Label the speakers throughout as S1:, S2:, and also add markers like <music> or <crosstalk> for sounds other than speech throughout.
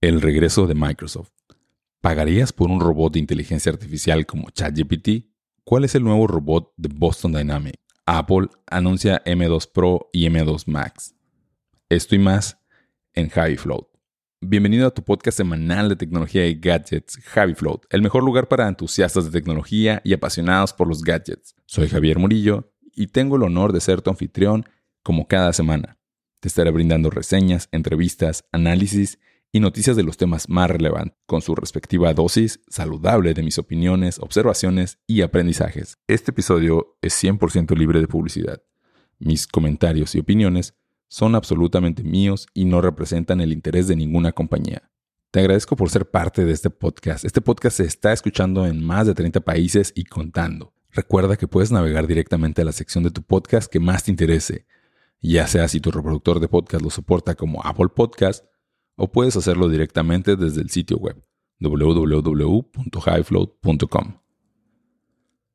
S1: El regreso de Microsoft. ¿Pagarías por un robot de inteligencia artificial como ChatGPT? ¿Cuál es el nuevo robot de Boston Dynamics? Apple anuncia M2 Pro y M2 Max. Esto y más en Javi Float. Bienvenido a tu podcast semanal de tecnología y gadgets, Javi Float, el mejor lugar para entusiastas de tecnología y apasionados por los gadgets. Soy Javier Murillo y tengo el honor de ser tu anfitrión como cada semana. Te estaré brindando reseñas, entrevistas, análisis y noticias de los temas más relevantes, con su respectiva dosis saludable de mis opiniones, observaciones y aprendizajes. Este episodio es 100% libre de publicidad. Mis comentarios y opiniones son absolutamente míos y no representan el interés de ninguna compañía. Te agradezco por ser parte de este podcast. Este podcast se está escuchando en más de 30 países y contando. Recuerda que puedes navegar directamente a la sección de tu podcast que más te interese, ya sea si tu reproductor de podcast lo soporta como Apple Podcast o puedes hacerlo directamente desde el sitio web www.highfloat.com.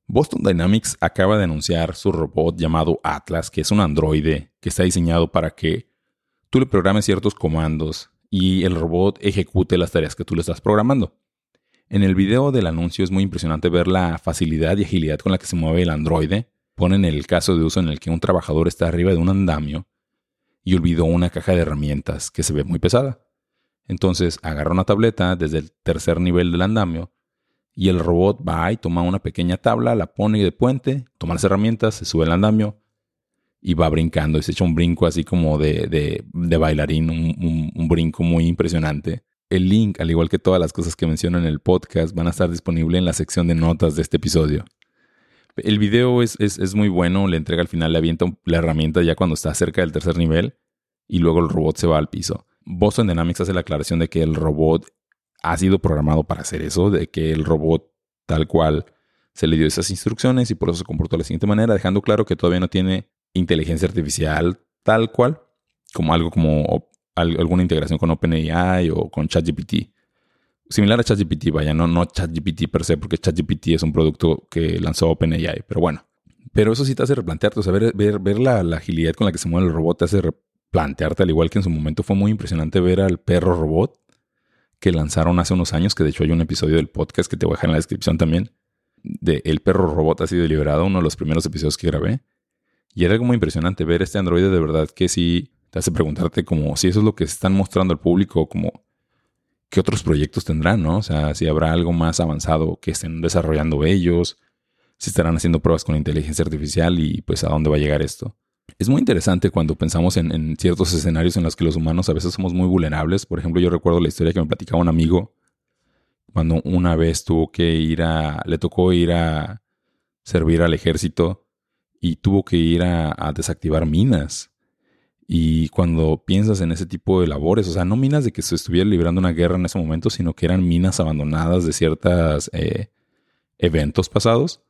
S1: Boston Dynamics acaba de anunciar su robot llamado Atlas, que es un androide que está diseñado para que tú le programes ciertos comandos y el robot ejecute las tareas que tú le estás programando. En el video del anuncio es muy impresionante ver la facilidad y agilidad con la que se mueve el androide. Ponen el caso de uso en el que un trabajador está arriba de un andamio y olvidó una caja de herramientas que se ve muy pesada. Entonces agarra una tableta desde el tercer nivel del andamio y el robot va y toma una pequeña tabla, la pone de puente, toma las herramientas, se sube al andamio y va brincando. Y se echa un brinco así como de, de, bailarín, un, brinco muy impresionante. El link, al igual que todas las cosas que menciono en el podcast, van a estar disponibles en la sección de notas de este episodio. El video es, es, es muy bueno, le entrega al final, le avienta la herramienta ya cuando está cerca del tercer nivel y luego el robot se va al piso. Boston Dynamics hace la aclaración de que el robot ha sido programado para hacer eso, de que el robot tal cual se le dio esas instrucciones y por eso se comportó de la siguiente manera, dejando claro que todavía no tiene inteligencia artificial tal cual, como algo como alguna integración con OpenAI o con ChatGPT. Similar a ChatGPT, vaya, no, no ChatGPT per se, porque ChatGPT es un producto que lanzó OpenAI, pero bueno. Pero eso sí te hace replantearte, o sea, ver, ver, la, la, agilidad con la que se mueve el robot te hace plantearte, al igual que en su momento fue muy impresionante ver al perro robot que lanzaron hace unos años, que de hecho hay un episodio del podcast que te voy a dejar en la descripción también, de El perro robot ha sido liberado, uno de los primeros episodios que grabé. Y era algo muy impresionante ver este androide de verdad que sí te hace preguntarte como si eso es lo que están mostrando al público, como qué otros proyectos tendrán, ¿no? O sea, si habrá algo más avanzado que estén desarrollando ellos, si estarán haciendo pruebas con inteligencia artificial y pues a dónde va a llegar esto. Es muy interesante cuando pensamos en, ciertos escenarios en los que los humanos a veces somos muy vulnerables. Por ejemplo, yo recuerdo la historia que me platicaba un amigo cuando una vez tuvo que ir a, le tocó ir a servir al ejército y tuvo que ir a, desactivar minas. Y cuando piensas en ese tipo de labores, o sea, no minas de que se estuviera librando una guerra en ese momento, sino que eran minas abandonadas de ciertos eh, eventos pasados.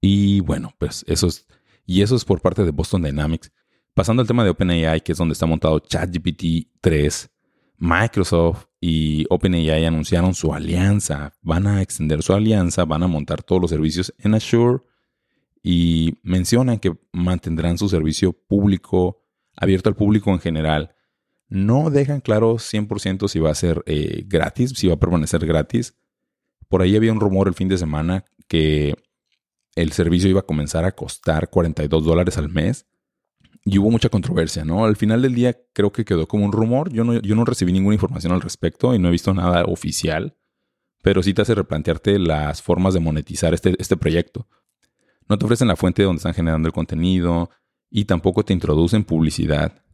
S1: Y bueno, pues eso es y eso es por parte de Boston Dynamics. Pasando al tema de OpenAI, que es donde está montado ChatGPT 3, Microsoft y OpenAI anunciaron su alianza. Van a extender su alianza, van a montar todos los servicios en Azure y mencionan que mantendrán su servicio público, abierto al público en general. No dejan claro 100% si va a ser eh, gratis, si va a permanecer gratis. Por ahí había un rumor el fin de semana que el servicio iba a comenzar a costar 42 dólares al mes. Y hubo mucha controversia, ¿no? Al final del día creo que quedó como un rumor. Yo no, yo no recibí ninguna información al respecto y no he visto nada oficial. Pero sí te hace replantearte las formas de monetizar este, este proyecto. No te ofrecen la fuente donde están generando el contenido y tampoco te introducen publicidad.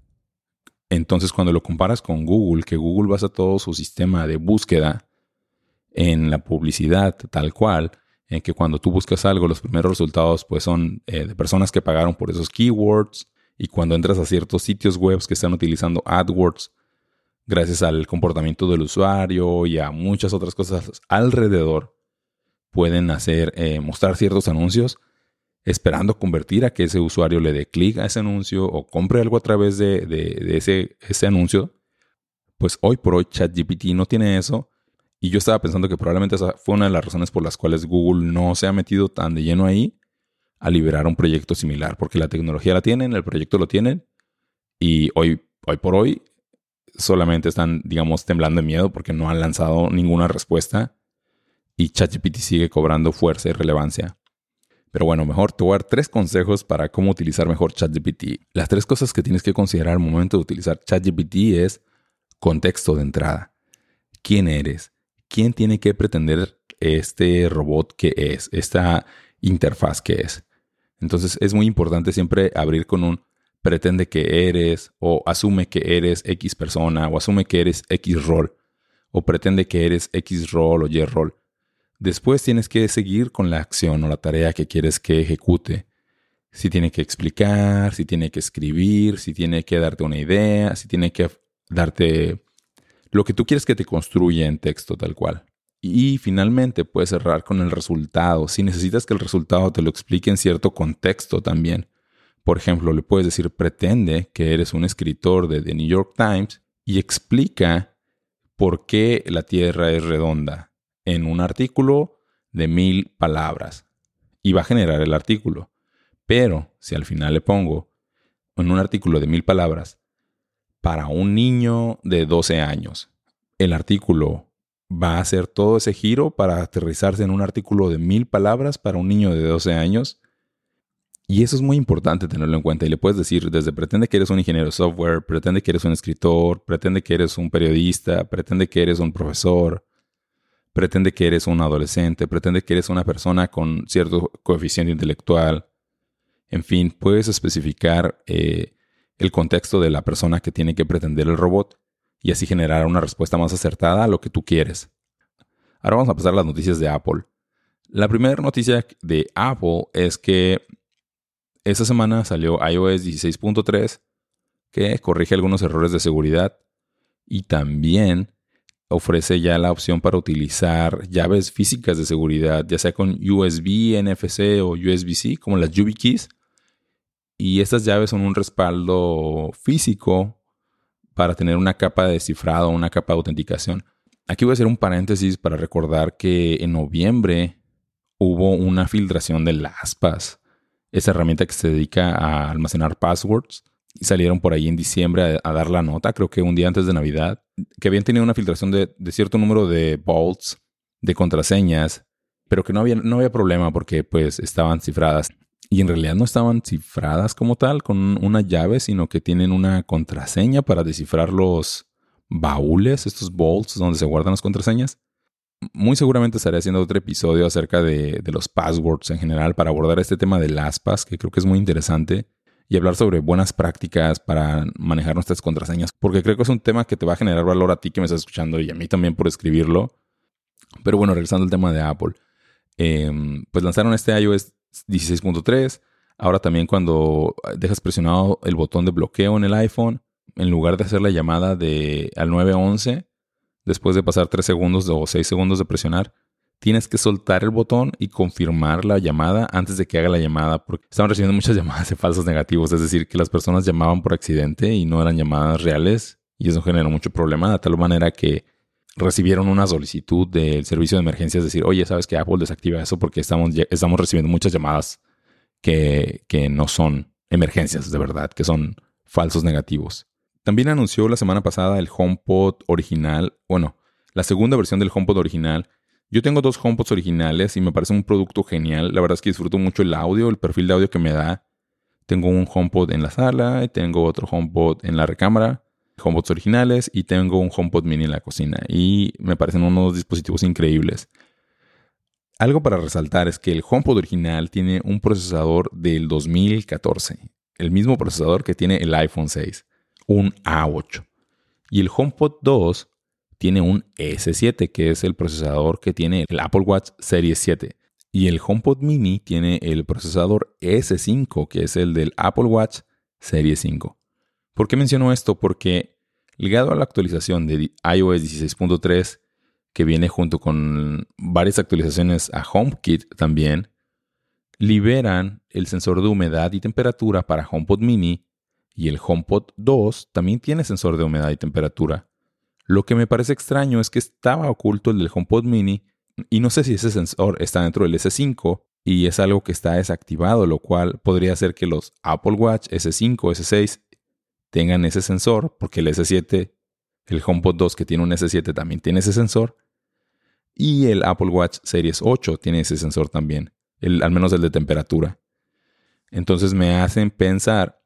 S1: Entonces cuando lo comparas con Google, que Google basa todo su sistema de búsqueda en la publicidad tal cual, en que cuando tú buscas algo, los primeros resultados pues son eh, de personas que pagaron por esos keywords y cuando entras a ciertos sitios web que están utilizando AdWords, gracias al comportamiento del usuario y a muchas otras cosas alrededor, pueden hacer, eh, mostrar ciertos anuncios esperando convertir a que ese usuario le dé clic a ese anuncio o compre algo a través de, ese, ese anuncio. Pues hoy por hoy ChatGPT no tiene eso y yo estaba pensando que probablemente esa fue una de las razones por las cuales Google no se ha metido tan de lleno ahí a liberar un proyecto similar, porque la tecnología la tienen, el proyecto lo tienen, y hoy, hoy por hoy solamente están, digamos, temblando de miedo porque no han lanzado ninguna respuesta y ChatGPT sigue cobrando fuerza y relevancia. Pero bueno, mejor te voy a dar tres consejos para cómo utilizar mejor ChatGPT. Las tres cosas que tienes que considerar al momento de utilizar ChatGPT es contexto de entrada. ¿Quién eres? ¿Quién tiene que pretender este robot que es? Esta interfaz que es. Entonces es muy importante siempre abrir con un pretende que eres o asume que eres X persona o asume que eres X rol o pretende que eres X rol o Y rol. Después tienes que seguir con la acción o la tarea que quieres que ejecute. Si tiene que explicar, si tiene que escribir, si tiene que darte una idea, si tiene que darte lo que tú quieres que te construya en texto tal cual. Y finalmente puedes cerrar con el resultado. Si necesitas que el resultado te lo explique en cierto contexto también. Por ejemplo, le puedes decir, pretende que eres un escritor de The New York Times y explica por qué la Tierra es redonda en un artículo de mil palabras y va a generar el artículo. Pero si al final le pongo en un artículo de mil palabras para un niño de 12 años, el artículo va a hacer todo ese giro para aterrizarse en un artículo de mil palabras para un niño de 12 años. Y eso es muy importante tenerlo en cuenta. Y le puedes decir, desde pretende que eres un ingeniero de software, pretende que eres un escritor, pretende que eres un periodista, pretende que eres un profesor, pretende que eres un adolescente, pretende que eres una persona con cierto coeficiente intelectual. En fin, puedes especificar eh, el contexto de la persona que tiene que pretender el robot y así generar una respuesta más acertada a lo que tú quieres. Ahora vamos a pasar a las noticias de Apple. La primera noticia de Apple es que esta semana salió iOS 16.3 que corrige algunos errores de seguridad y también ofrece ya la opción para utilizar llaves físicas de seguridad, ya sea con USB, NFC o USB-C, como las YubiKeys. Y estas llaves son un respaldo físico para tener una capa de descifrado, una capa de autenticación. Aquí voy a hacer un paréntesis para recordar que en noviembre hubo una filtración de LastPass, esa herramienta que se dedica a almacenar passwords y salieron por ahí en diciembre a, dar la nota, creo que un día antes de Navidad, que habían tenido una filtración de, cierto número de vaults, de contraseñas, pero que no había, no había problema porque pues estaban cifradas. Y en realidad no estaban cifradas como tal con una llave, sino que tienen una contraseña para descifrar los baúles, estos vaults donde se guardan las contraseñas. Muy seguramente estaré haciendo otro episodio acerca de, los passwords en general para abordar este tema de LastPass, que creo que es muy interesante y hablar sobre buenas prácticas para manejar nuestras contraseñas, porque creo que es un tema que te va a generar valor a ti que me estás escuchando y a mí también por escribirlo. Pero bueno, regresando al tema de Apple, em, pues lanzaron este iOS 16.3. Ahora también cuando dejas presionado el botón de bloqueo en el iPhone, en lugar de hacer la llamada de, al 911, después de pasar 3 segundos o 6 segundos de presionar, tienes que soltar el botón y confirmar la llamada antes de que haga la llamada, porque estaban recibiendo muchas <laughs> llamadas de falsos negativos, es decir, que las personas llamaban por accidente y no eran llamadas reales, y eso generó mucho problema, de tal manera que recibieron una solicitud del servicio de emergencias, decir, oye, sabes que Apple desactiva eso porque estamos, estamos recibiendo muchas llamadas que, que no son emergencias de verdad, que son falsos negativos. También anunció la semana pasada el HomePod original, bueno, la segunda versión del HomePod original, yo tengo dos HomePods originales y me parece un producto genial. La verdad es que disfruto mucho el audio, el perfil de audio que me da. Tengo un HomePod en la sala, y tengo otro HomePod en la recámara, HomePods originales y tengo un HomePod mini en la cocina. Y me parecen unos dispositivos increíbles. Algo para resaltar es que el HomePod original tiene un procesador del 2014, el mismo procesador que tiene el iPhone 6, un A8. Y el HomePod 2 tiene un S7, que es el procesador que tiene el Apple Watch Series 7. Y el HomePod Mini tiene el procesador S5, que es el del Apple Watch Series 5. ¿Por qué menciono esto? Porque ligado a la actualización de iOS 16.3, que viene junto con varias actualizaciones a HomeKit también, liberan el sensor de humedad y temperatura para HomePod Mini y el HomePod 2 también tiene sensor de humedad y temperatura. Lo que me parece extraño es que estaba oculto el del HomePod mini y no sé si ese sensor está dentro del S5 y es algo que está desactivado, lo cual podría hacer que los Apple Watch S5, S6 tengan ese sensor porque el S7 El HomePod 2 que tiene un S7 también tiene ese sensor. Y el Apple Watch Series 8 tiene ese sensor también, al menos el de temperatura. Entonces me hacen pensar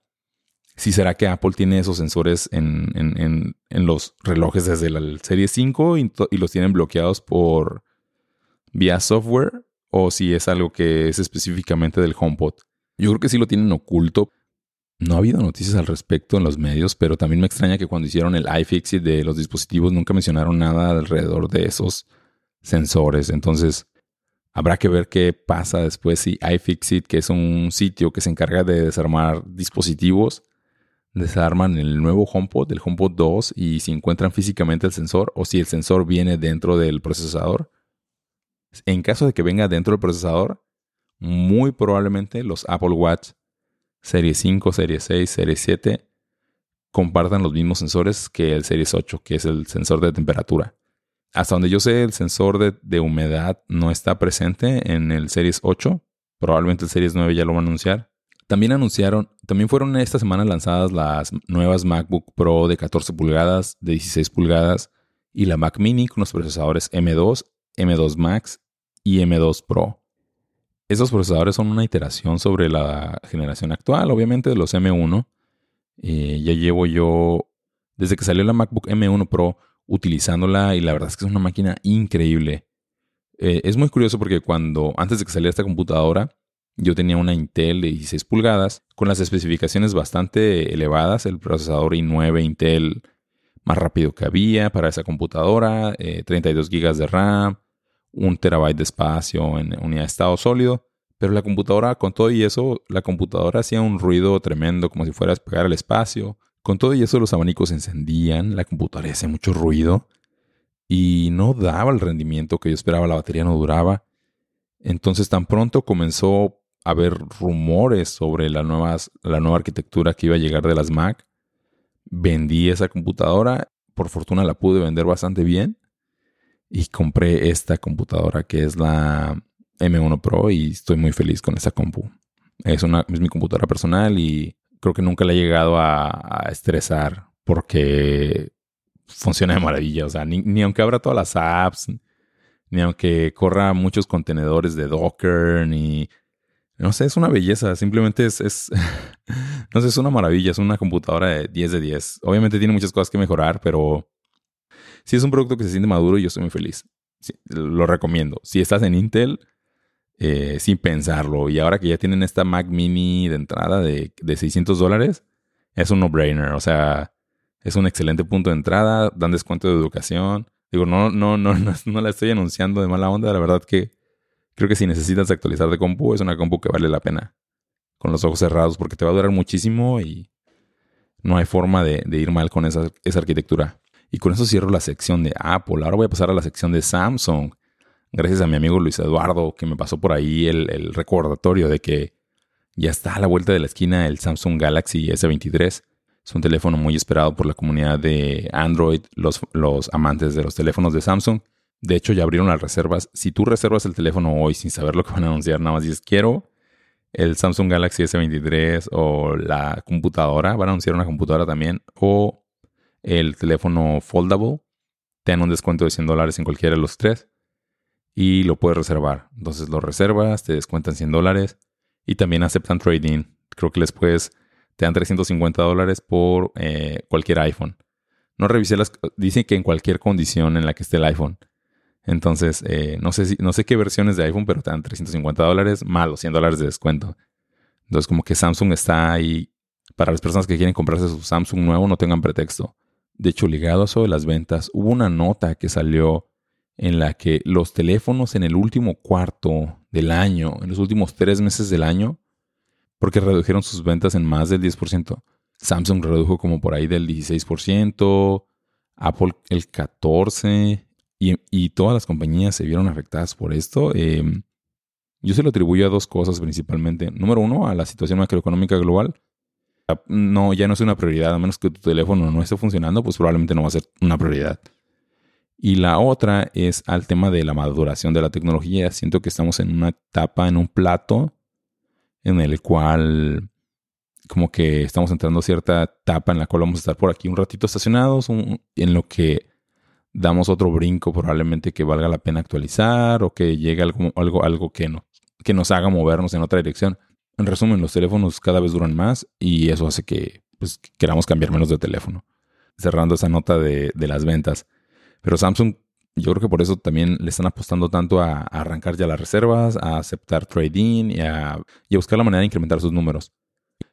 S1: si será que Apple tiene esos sensores en, los relojes desde la serie 5 y, los tienen bloqueados por vía software o si es algo que es específicamente del HomePod. Yo creo que sí lo tienen oculto. No ha habido noticias al respecto en los medios, pero también me extraña que cuando hicieron el iFixit de los dispositivos nunca mencionaron nada alrededor de esos sensores. Entonces, habrá que ver qué pasa después si iFixit, que es un sitio que se encarga de desarmar dispositivos, desarman el nuevo HomePod, el HomePod 2, y si encuentran físicamente el sensor o si el sensor viene dentro del procesador. En caso de que venga dentro del procesador, muy probablemente los Apple Watch Serie 5, Serie 6, Serie 7 compartan los mismos sensores que el Series 8, que es el sensor de temperatura. Hasta donde yo sé, el sensor de, humedad no está presente en el Series 8. Probablemente el Series 9 ya lo van a anunciar. También anunciaron, también fueron esta semana lanzadas las nuevas MacBook Pro de 14 pulgadas, de 16 pulgadas y la Mac Mini con los procesadores M2, M2 Max y M2 Pro. Estos procesadores son una iteración sobre la generación actual, obviamente de los M1. Eh, ya llevo yo, desde que salió la MacBook M1 Pro, utilizándola y la verdad es que es una máquina increíble. Eh, es muy curioso porque cuando, antes de que saliera esta computadora, yo tenía una Intel de 16 pulgadas con las especificaciones bastante elevadas, el procesador i9 Intel más rápido que había para esa computadora, 32 eh, GB de RAM, 1 terabyte de espacio en unidad de estado sólido. Pero la computadora, con todo y eso, la computadora hacía un ruido tremendo como si fuera a despegar el espacio. Con todo y eso los abanicos se encendían, la computadora hacía mucho ruido y no daba el rendimiento que yo esperaba, la batería no duraba. Entonces tan pronto comenzó a haber rumores sobre la, la nueva arquitectura que iba a llegar de las Mac, vendí esa computadora, por fortuna la pude vender bastante bien y compré esta computadora que es la M1 Pro y estoy muy feliz con esa compu. Es, una, es mi computadora personal y creo que nunca le he llegado a, estresar porque funciona de maravilla. O sea, ni, aunque abra todas las apps, ni aunque corra muchos contenedores de Docker, ni... No sé, es una belleza. Simplemente es, es <laughs> no sé, es una maravilla. Es una computadora de 10 de 10. Obviamente tiene muchas cosas que mejorar, pero si es un producto que se siente maduro yo estoy muy feliz. lo recomiendo. Si estás en Intel, eh, sin pensarlo. Y ahora que ya tienen esta Mac mini de entrada de, de 600 dólares, es un no-brainer. O sea, es un excelente punto de entrada, dan descuento de educación. Digo, no, no, no, <laughs> no, la estoy anunciando de mala onda. La verdad que creo que si necesitas actualizar de compu, es una compu que vale la pena. Con los ojos cerrados, porque te va a durar muchísimo y no hay forma de, ir mal con esa arquitectura. Y con eso cierro la sección de Apple. Ahora voy a pasar a la sección de Samsung gracias a mi amigo Luis Eduardo, que me pasó por ahí el, recordatorio de que ya está a la vuelta de la esquina el Samsung Galaxy S23. Es un teléfono muy esperado por la comunidad de Android, los, los amantes de los teléfonos de Samsung. De hecho, ya abrieron las reservas. Si tú reservas el teléfono hoy sin saber lo que van a anunciar, nada más dices quiero el Samsung Galaxy S23 o la computadora, van a anunciar una computadora también, o el teléfono foldable, te dan un descuento de 100 dólares en cualquiera de los tres y lo puedes reservar. Entonces lo reservas, te descuentan 100 dólares y también aceptan trading. Creo que les puedes, te dan 350 dólares por eh, cualquier iPhone. No revisé las, dicen que en cualquier condición en la que esté el iPhone. Entonces, eh, no, sé si, no sé qué versiones de iPhone, pero te dan 350 dólares más los 100 dólares de descuento. Entonces, como que Samsung está ahí para las personas que quieren comprarse su Samsung nuevo, no tengan pretexto. De hecho, ligado a eso de las ventas, hubo una nota que salió en la que los teléfonos en el último cuarto del año, en los últimos tres meses del año, porque redujeron sus ventas en más del 10%. Samsung redujo como por ahí del 16%, Apple el 14%, y, todas las compañías se vieron afectadas por esto. Em, yo se lo atribuyo a dos cosas principalmente. Número uno, a la situación macroeconómica global. No, ya no es una prioridad, a menos que tu teléfono no esté funcionando, pues probablemente no va a ser una prioridad. Y la otra es al tema de la maduración de la tecnología. Siento que estamos en una etapa, en un plato, en el cual como que estamos entrando a cierta etapa en la cual vamos a estar por aquí un ratito estacionados, en lo que damos otro brinco probablemente que valga la pena actualizar o que llegue algo, algo, algo que, no, que nos haga movernos en otra dirección. En resumen, los teléfonos cada vez duran más y eso hace que pues, queramos cambiar menos de teléfono. Cerrando esa nota de, las ventas. Pero Samsung, yo creo que por eso también le están apostando tanto a, arrancar ya las reservas, a aceptar trading y a, y a buscar la manera de incrementar sus números.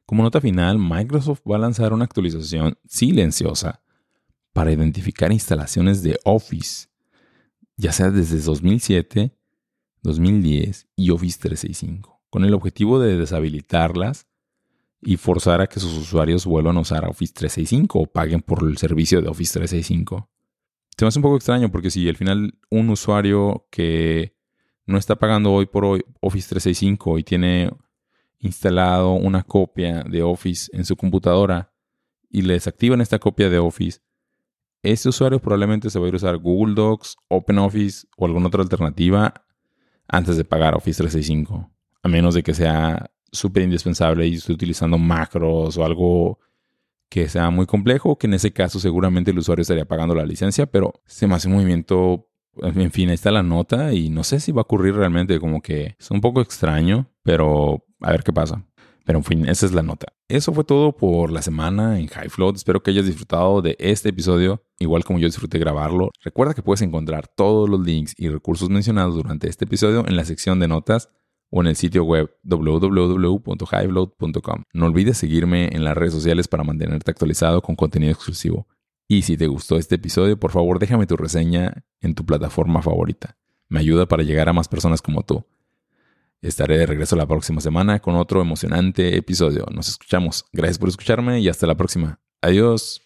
S1: Como nota final, Microsoft va a lanzar una actualización silenciosa para identificar instalaciones de Office, ya sea desde 2007, 2010 y Office 365, con el objetivo de deshabilitarlas y forzar a que sus usuarios vuelvan a usar Office 365 o paguen por el servicio de Office 365. Se me hace un poco extraño porque si al final un usuario que no está pagando hoy por hoy Office 365 y tiene instalado una copia de Office en su computadora y le desactivan esta copia de Office, ese usuario probablemente se va a ir a usar Google Docs, OpenOffice o alguna otra alternativa antes de pagar Office 365. A menos de que sea súper indispensable y esté utilizando macros o algo que sea muy complejo, que en ese caso seguramente el usuario estaría pagando la licencia, pero se me hace un movimiento, en fin, ahí está la nota y no sé si va a ocurrir realmente, como que es un poco extraño, pero a ver qué pasa. Pero en fin, esa es la nota. Eso fue todo por la semana en High Float. Espero que hayas disfrutado de este episodio, igual como yo disfruté grabarlo. Recuerda que puedes encontrar todos los links y recursos mencionados durante este episodio en la sección de notas o en el sitio web www.highfloat.com. No olvides seguirme en las redes sociales para mantenerte actualizado con contenido exclusivo. Y si te gustó este episodio, por favor déjame tu reseña en tu plataforma favorita. Me ayuda para llegar a más personas como tú. Estaré de regreso la próxima semana con otro emocionante episodio. Nos escuchamos. Gracias por escucharme y hasta la próxima. Adiós.